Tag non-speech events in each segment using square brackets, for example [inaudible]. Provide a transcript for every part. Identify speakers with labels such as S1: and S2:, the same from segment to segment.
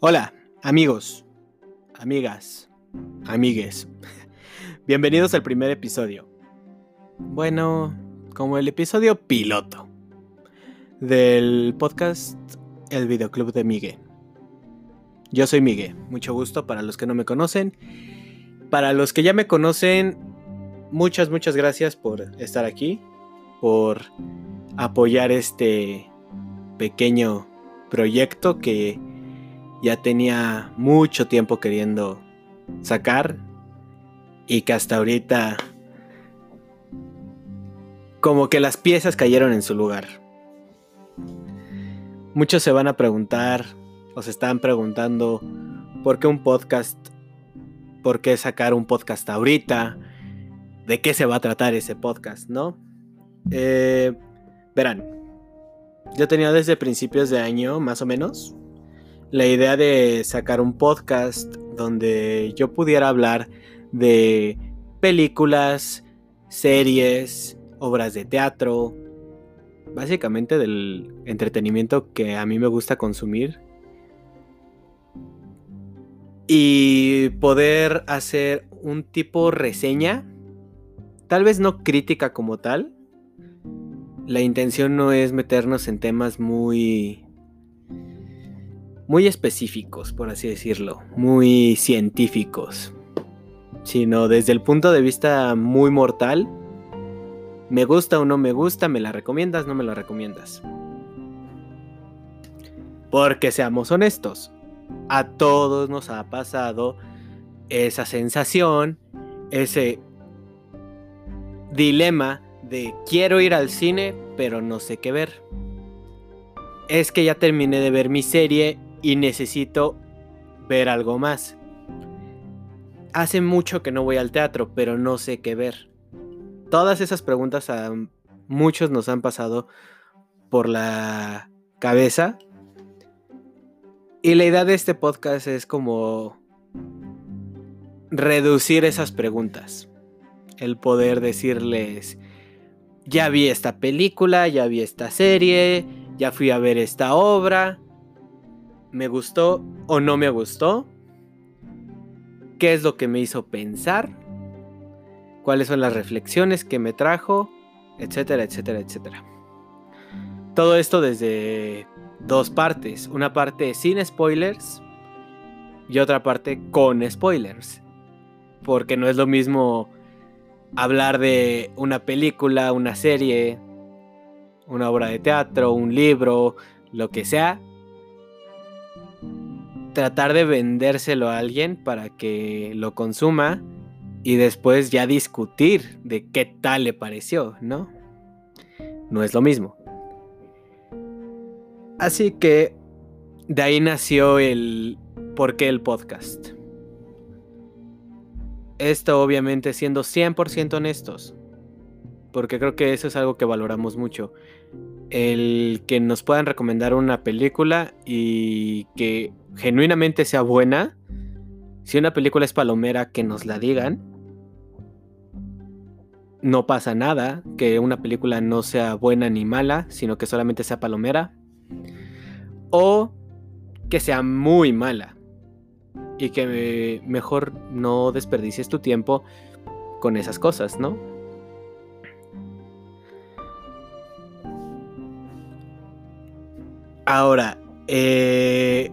S1: Hola, amigos, amigas, amigues. [laughs] Bienvenidos al primer episodio. Bueno, como el episodio piloto del podcast El Videoclub de Migue. Yo soy Migue, mucho gusto para los que no me conocen. Para los que ya me conocen, muchas, muchas gracias por estar aquí, por apoyar este pequeño proyecto que ya tenía mucho tiempo queriendo sacar y que hasta ahorita como que las piezas cayeron en su lugar. Muchos se van a preguntar o se están preguntando por qué un podcast, por qué sacar un podcast ahorita, de qué se va a tratar ese podcast, ¿no? Eh, verán, yo tenía desde principios de año, más o menos, la idea de sacar un podcast donde yo pudiera hablar de películas, series, obras de teatro, básicamente del entretenimiento que a mí me gusta consumir. Y poder hacer un tipo reseña, tal vez no crítica como tal. La intención no es meternos en temas muy muy específicos, por así decirlo, muy científicos, sino desde el punto de vista muy mortal. Me gusta o no me gusta, me la recomiendas, no me la recomiendas. Porque seamos honestos, a todos nos ha pasado esa sensación, ese dilema de quiero ir al cine, pero no sé qué ver. Es que ya terminé de ver mi serie y necesito ver algo más. Hace mucho que no voy al teatro, pero no sé qué ver. Todas esas preguntas a muchos nos han pasado por la cabeza. Y la idea de este podcast es como reducir esas preguntas. El poder decirles, ya vi esta película, ya vi esta serie, ya fui a ver esta obra me gustó o no me gustó, qué es lo que me hizo pensar, cuáles son las reflexiones que me trajo, etcétera, etcétera, etcétera. Todo esto desde dos partes, una parte sin spoilers y otra parte con spoilers, porque no es lo mismo hablar de una película, una serie, una obra de teatro, un libro, lo que sea, tratar de vendérselo a alguien para que lo consuma y después ya discutir de qué tal le pareció, ¿no? No es lo mismo. Así que de ahí nació el por qué el podcast. Esto obviamente siendo 100% honestos, porque creo que eso es algo que valoramos mucho. El que nos puedan recomendar una película y que genuinamente sea buena, si una película es palomera, que nos la digan. No pasa nada que una película no sea buena ni mala, sino que solamente sea palomera. O que sea muy mala. Y que mejor no desperdicies tu tiempo con esas cosas, ¿no? Ahora, eh,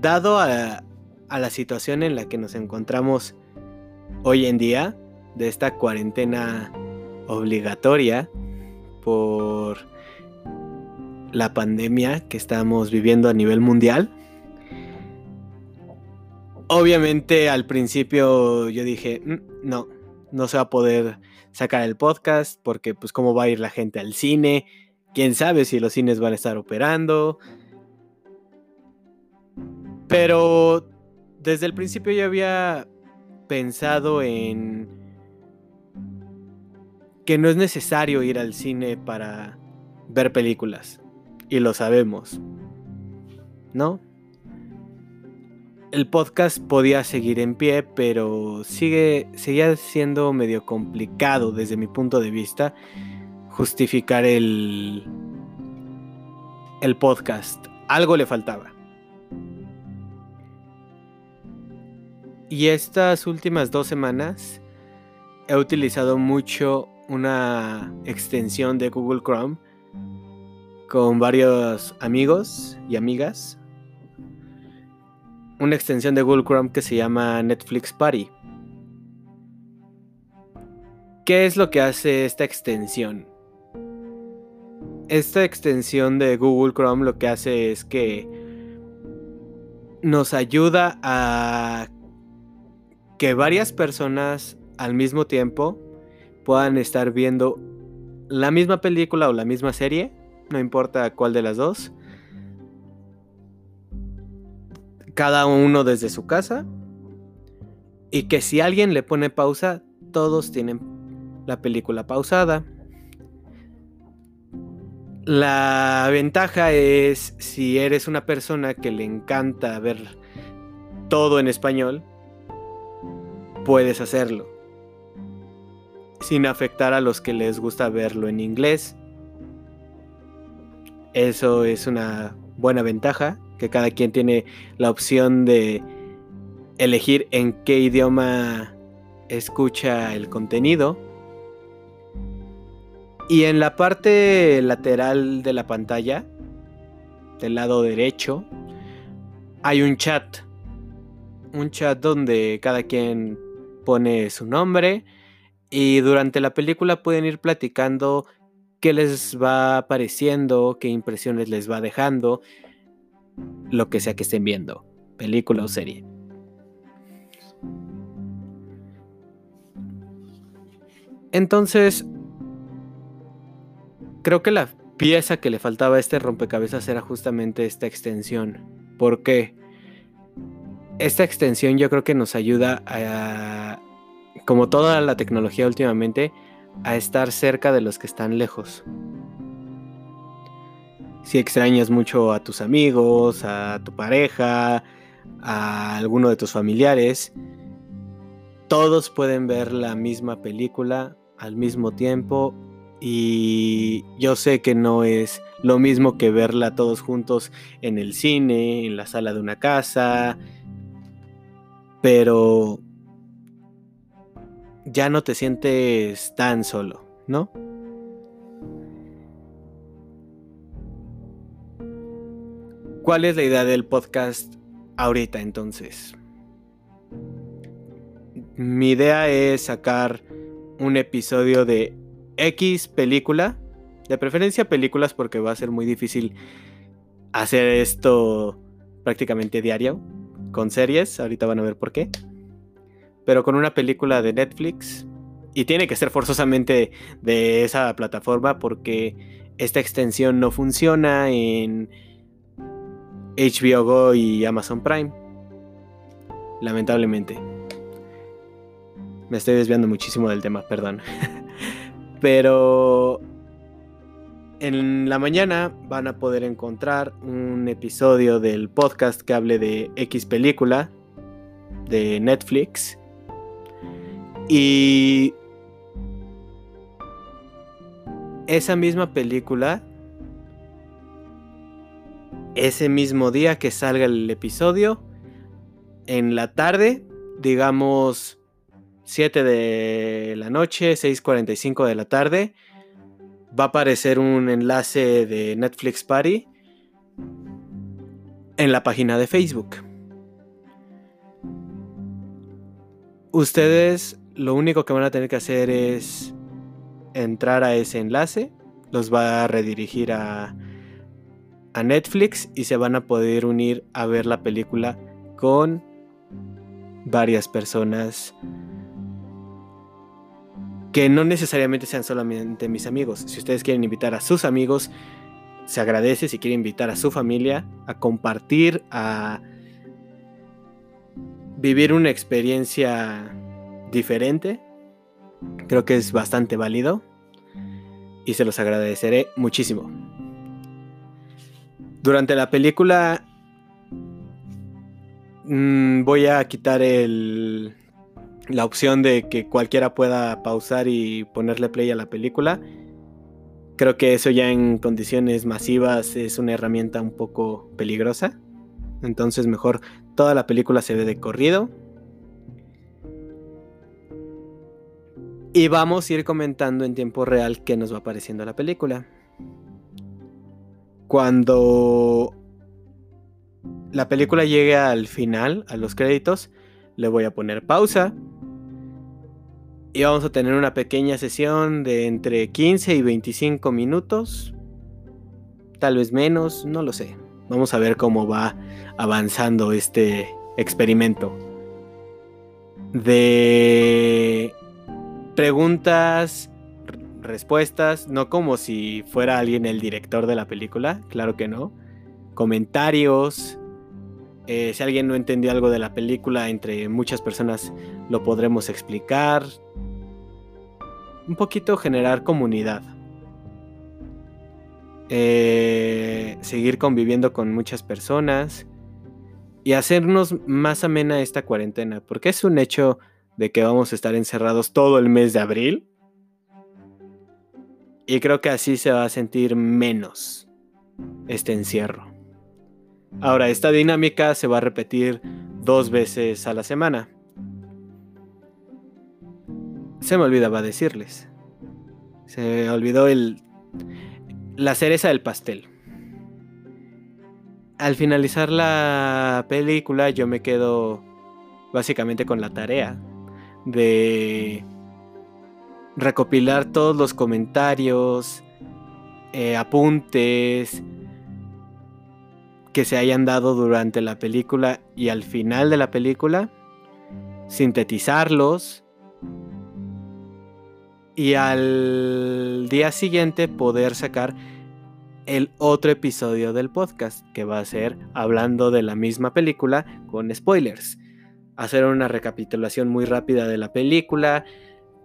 S1: dado a, la situación en la que nos encontramos hoy en día, de esta cuarentena obligatoria por la pandemia que estamos viviendo a nivel mundial. Obviamente al principio yo dije, mm, no, no se va a poder sacar el podcast porque pues cómo va a ir la gente al cine, quién sabe si los cines van a estar operando, pero desde el principio yo había pensado en que no es necesario ir al cine para ver películas. Y lo sabemos. ¿No? El podcast podía seguir en pie, pero sigue, seguía siendo medio complicado desde mi punto de vista justificar el, el podcast. Algo le faltaba. Y estas últimas dos semanas he utilizado mucho una extensión de Google Chrome con varios amigos y amigas. Una extensión de Google Chrome que se llama Netflix Party. ¿Qué es lo que hace esta extensión? Esta extensión de Google Chrome lo que hace es que nos ayuda a que varias personas al mismo tiempo puedan estar viendo la misma película o la misma serie, no importa cuál de las dos, cada uno desde su casa, y que si alguien le pone pausa, todos tienen la película pausada. La ventaja es si eres una persona que le encanta ver todo en español, puedes hacerlo. Sin afectar a los que les gusta verlo en inglés. Eso es una buena ventaja, que cada quien tiene la opción de elegir en qué idioma escucha el contenido. Y en la parte lateral de la pantalla, del lado derecho, hay un chat. Un chat donde cada quien pone su nombre y durante la película pueden ir platicando qué les va apareciendo, qué impresiones les va dejando, lo que sea que estén viendo, película o serie. Entonces, creo que la pieza que le faltaba a este rompecabezas era justamente esta extensión. ¿Por qué? esta extensión yo creo que nos ayuda a, como toda la tecnología últimamente, a estar cerca de los que están lejos. Si extrañas mucho a tus amigos, a tu pareja, a alguno de tus familiares, todos pueden ver la misma película al mismo tiempo y yo sé que no es lo mismo que verla todos juntos en el cine, en la sala de una casa, pero ya no te sientes tan solo, ¿no? ¿Cuál es la idea del podcast ahorita entonces? Mi idea es sacar un episodio de X película, de preferencia películas porque va a ser muy difícil hacer esto prácticamente diario con series, ahorita van a ver por qué. Pero con una película de Netflix. Y tiene que ser forzosamente de esa plataforma porque esta extensión no funciona en HBO Go y Amazon Prime. Lamentablemente. Me estoy desviando muchísimo del tema, perdón. [laughs] Pero en la mañana van a poder encontrar un episodio del podcast que hable de X película de Netflix. Y esa misma película, ese mismo día que salga el episodio, en la tarde, digamos 7 de la noche, 6.45 de la tarde, va a aparecer un enlace de Netflix Party en la página de Facebook. Ustedes lo único que van a tener que hacer es entrar a ese enlace, los va a redirigir a, a Netflix y se van a poder unir a ver la película con varias personas que no necesariamente sean solamente mis amigos. Si ustedes quieren invitar a sus amigos, se agradece. Si quieren invitar a su familia a compartir, a vivir una experiencia diferente, creo que es bastante válido y se los agradeceré muchísimo. Durante la película mm, voy a quitar el la opción de que cualquiera pueda pausar y ponerle play a la película. Creo que eso ya en condiciones masivas es una herramienta un poco peligrosa. Entonces mejor toda la película se ve de corrido. Y vamos a ir comentando en tiempo real qué nos va apareciendo la película. Cuando la película llegue al final, a los créditos, le voy a poner pausa y vamos a tener una pequeña sesión de entre 15 y 25 minutos. Tal vez menos, no lo sé. Vamos a ver cómo va avanzando este experimento. De preguntas, respuestas, no como si fuera alguien el director de la película, claro que no. Comentarios, eh, si alguien no entendió algo de la película, entre muchas personas lo podremos explicar. Un poquito generar comunidad. Eh, seguir conviviendo con muchas personas y hacernos más amena esta cuarentena, porque es un hecho de que vamos a estar encerrados todo el mes de abril. Y creo que así se va a sentir menos este encierro. Ahora, esta dinámica se va a repetir dos veces a la semana. Se me olvidaba decirles. Se me olvidó el la cereza del pastel. Al finalizar la película yo me quedo básicamente con la tarea de recopilar todos los comentarios, eh, apuntes que se hayan dado durante la película y al final de la película, sintetizarlos y al día siguiente poder sacar el otro episodio del podcast que va a ser hablando de la misma película con spoilers. Hacer una recapitulación muy rápida de la película,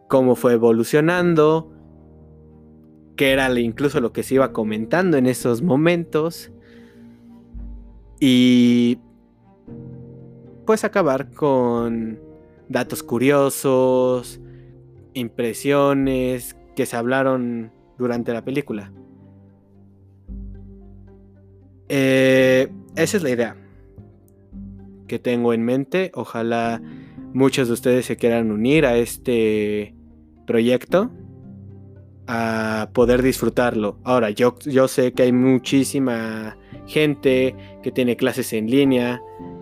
S1: cómo fue evolucionando, qué era incluso lo que se iba comentando en esos momentos y pues acabar con datos curiosos, impresiones que se hablaron durante la película. Eh, esa es la idea que tengo en mente. Ojalá muchos de ustedes se quieran unir a este proyecto a poder disfrutarlo. Ahora, yo, yo sé que hay muchísima gente que tiene clases en línea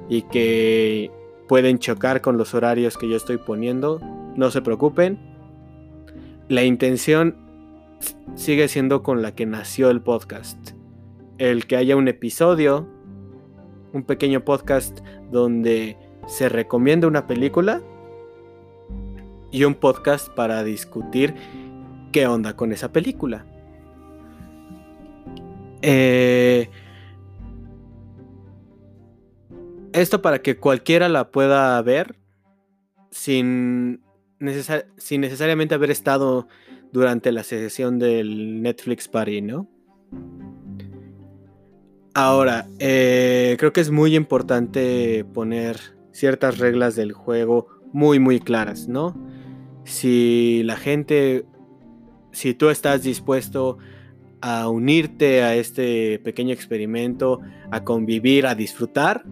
S1: y que pueden chocar con los horarios que yo estoy poniendo. No se preocupen, la intención sigue siendo con la que nació el podcast. El que haya un episodio, un pequeño podcast donde se recomienda una película y un podcast para discutir qué onda con esa película. Eh, esto para que cualquiera la pueda ver sin necesariamente haber estado durante la sesión del Netflix Party, ¿no? Ahora, eh, creo que es muy importante poner ciertas reglas del juego muy, muy claras, ¿no? Si la gente, si tú estás dispuesto a unirte a este pequeño experimento, a convivir, a disfrutar,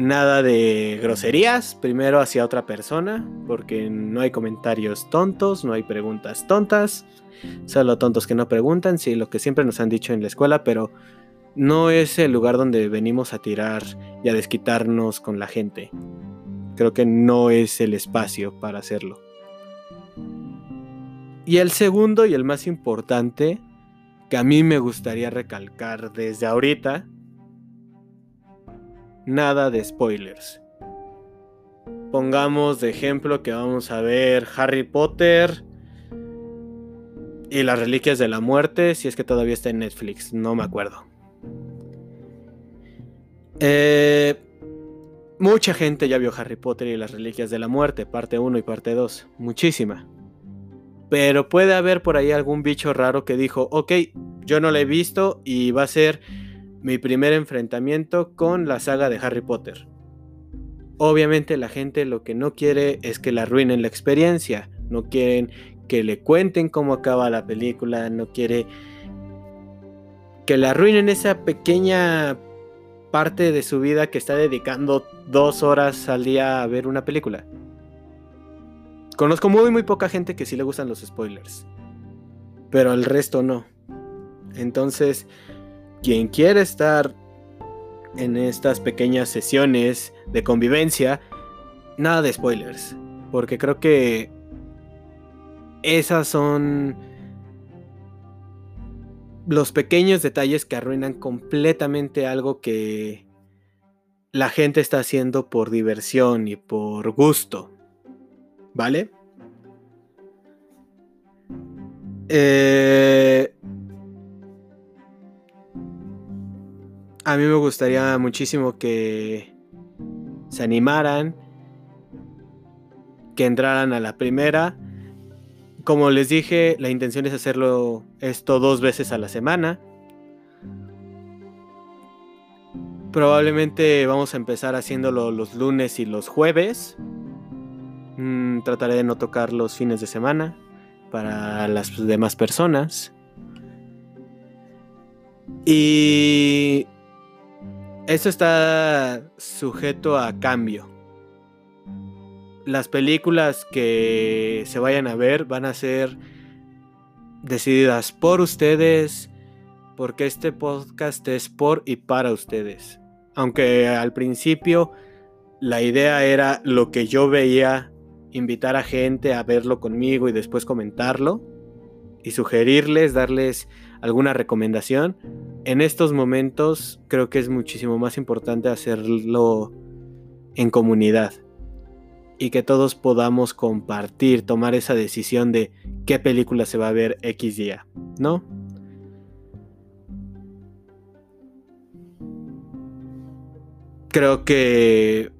S1: Nada de groserías, primero hacia otra persona, porque no hay comentarios tontos, no hay preguntas tontas, solo tontos que no preguntan, sí, lo que siempre nos han dicho en la escuela, pero no es el lugar donde venimos a tirar y a desquitarnos con la gente. Creo que no es el espacio para hacerlo. Y el segundo y el más importante, que a mí me gustaría recalcar desde ahorita, nada de spoilers. Pongamos de ejemplo que vamos a ver Harry Potter y las Reliquias de la Muerte, si es que todavía está en Netflix, no me acuerdo. Eh, mucha gente ya vio Harry Potter y las Reliquias de la Muerte, parte 1 y parte 2, muchísima. Pero puede haber por ahí algún bicho raro que dijo, ok, yo no la he visto y va a ser mi primer enfrentamiento con la saga de Harry Potter. Obviamente la gente lo que no quiere es que le arruinen la experiencia, no quieren que le cuenten cómo acaba la película, no quiere que le arruinen esa pequeña parte de su vida que está dedicando dos horas al día a ver una película. Conozco muy, muy poca gente que sí le gustan los spoilers. Pero el resto no. Entonces, quien quiere estar en estas pequeñas sesiones de convivencia, nada de spoilers. Porque creo que esas son los pequeños detalles que arruinan completamente algo que la gente está haciendo por diversión y por gusto. ¿Vale? Eh, a mí me gustaría muchísimo que se animaran, que entraran a la primera. Como les dije, la intención es hacerlo esto dos veces a la semana. Probablemente vamos a empezar haciéndolo los lunes y los jueves. Trataré de no tocar los fines de semana para las demás personas. Y esto está sujeto a cambio. Las películas que se vayan a ver van a ser decididas por ustedes, porque este podcast es por y para ustedes. Aunque al principio la idea era lo que yo veía invitar a gente a verlo conmigo y después comentarlo y sugerirles, darles alguna recomendación. En estos momentos creo que es muchísimo más importante hacerlo en comunidad y que todos podamos compartir, tomar esa decisión de qué película se va a ver X día, ¿no? Creo que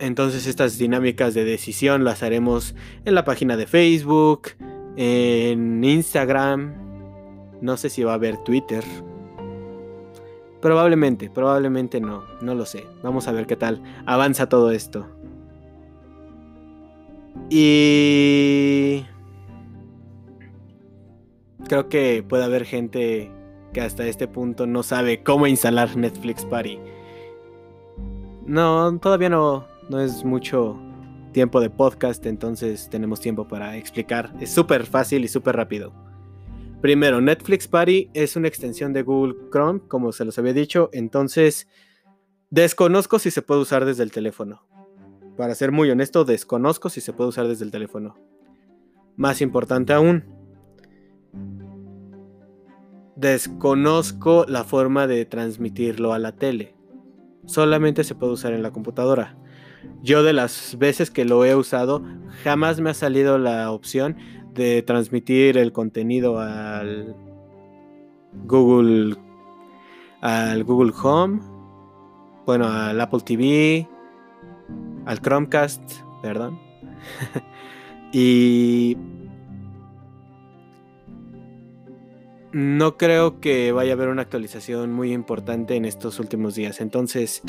S1: entonces estas dinámicas de decisión las haremos en la página de Facebook, en Instagram, no sé si va a haber Twitter. Probablemente, probablemente no, no lo sé. Vamos a ver qué tal avanza todo esto. Y creo que puede haber gente que hasta este punto no sabe cómo instalar Netflix Party. No, todavía no, no es mucho tiempo de podcast, entonces tenemos tiempo para explicar. Es súper fácil y súper rápido. Primero, Netflix Party es una extensión de Google Chrome, como se los había dicho, entonces desconozco si se puede usar desde el teléfono. Para ser muy honesto, desconozco si se puede usar desde el teléfono. Más importante aún, desconozco la forma de transmitirlo a la tele. Solamente se puede usar en la computadora. Yo de las veces que lo he usado, jamás me ha salido la opción de transmitir el contenido al Google al Google Home, bueno, al Apple TV, al Chromecast, perdón. [laughs] y no creo que vaya a haber una actualización muy importante en estos últimos días. Entonces,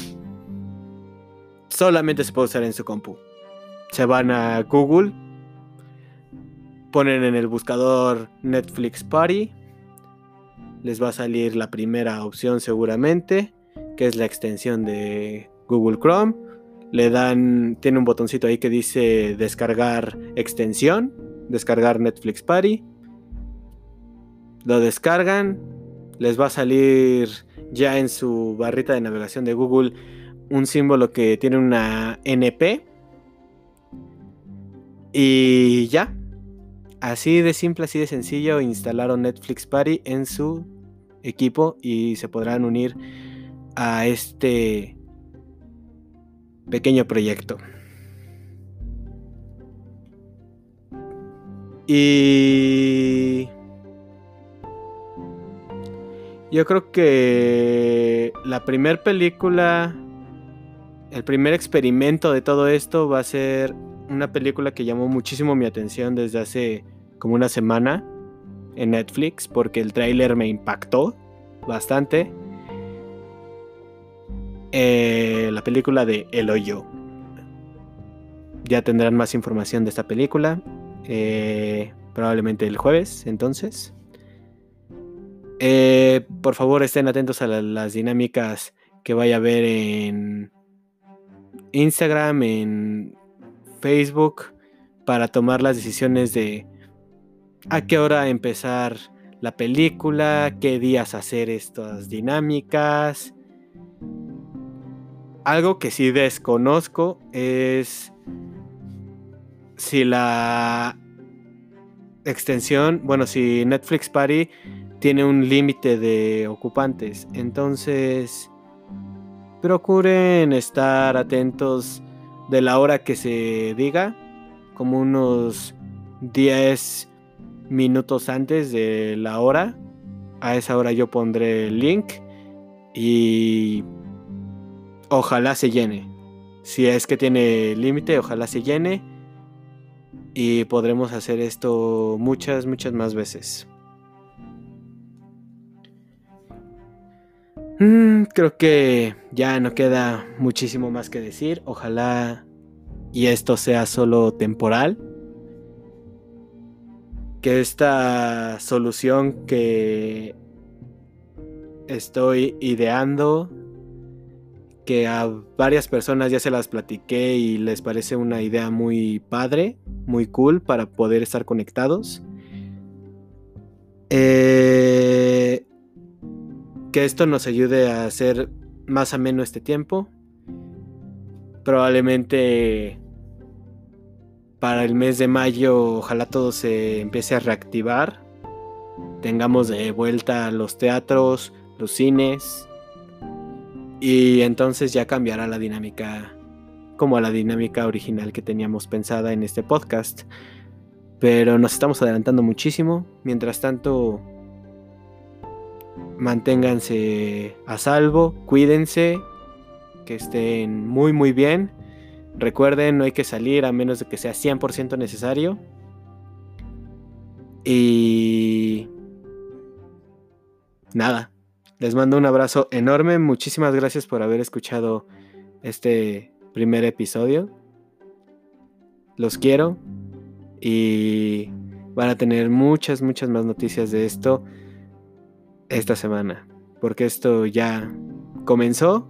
S1: solamente se puede usar en su compu. Se van a Google, ponen en el buscador Netflix Party, les va a salir la primera opción seguramente, que es la extensión de Google Chrome. Le dan, tiene un botoncito ahí que dice descargar extensión, descargar Netflix Party. Lo descargan, les va a salir ya en su barrita de navegación de Google un símbolo que tiene una NP. Y ya. Así de simple, así de sencillo, instalaron Netflix Party en su equipo y se podrán unir a este pequeño proyecto. Y yo creo que la primera película el primer experimento de todo esto va a ser una película que llamó muchísimo mi atención desde hace como una semana en Netflix porque el tráiler me impactó bastante. Eh, la película de El Hoyo. Ya tendrán más información de esta película. Eh, probablemente el jueves, entonces. Eh, por favor, estén atentos a las dinámicas que vaya a haber en Instagram, en Facebook, para tomar las decisiones de a qué hora empezar la película, qué días hacer estas dinámicas. Algo que sí desconozco es si la extensión, bueno, si Netflix Party tiene un límite de ocupantes. Entonces, procuren estar atentos de la hora que se diga, como unos 10 minutos antes de la hora. A esa hora yo pondré el link y ojalá se llene. Si es que tiene límite, ojalá se llene y podremos hacer esto muchas, muchas más veces. Mm, creo que ya no queda muchísimo más que decir. Ojalá y esto sea solo temporal. Que esta solución que estoy ideando, que a varias personas ya se las platiqué y les parece una idea muy padre, muy cool para poder estar conectados. Eh, que esto nos ayude a hacer más ameno este tiempo. Probablemente para el mes de mayo ojalá todo se empiece a reactivar. Tengamos de vuelta los teatros, los cines. Y entonces ya cambiará la dinámica como a la dinámica original que teníamos pensada en este podcast. Pero nos estamos adelantando muchísimo. Mientras tanto, manténganse a salvo, cuídense, que estén muy muy bien. Recuerden, no hay que salir a menos de que sea 100% necesario. Y nada, les mando un abrazo enorme. Muchísimas gracias por haber escuchado este primer episodio. Los quiero y van a tener muchas, muchas más noticias de esto esta semana, porque esto ya comenzó.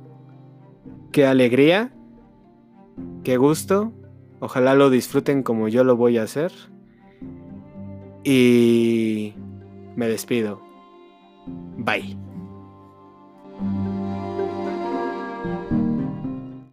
S1: Qué alegría, qué gusto. Ojalá lo disfruten como yo lo voy a hacer. Y me despido. Bye.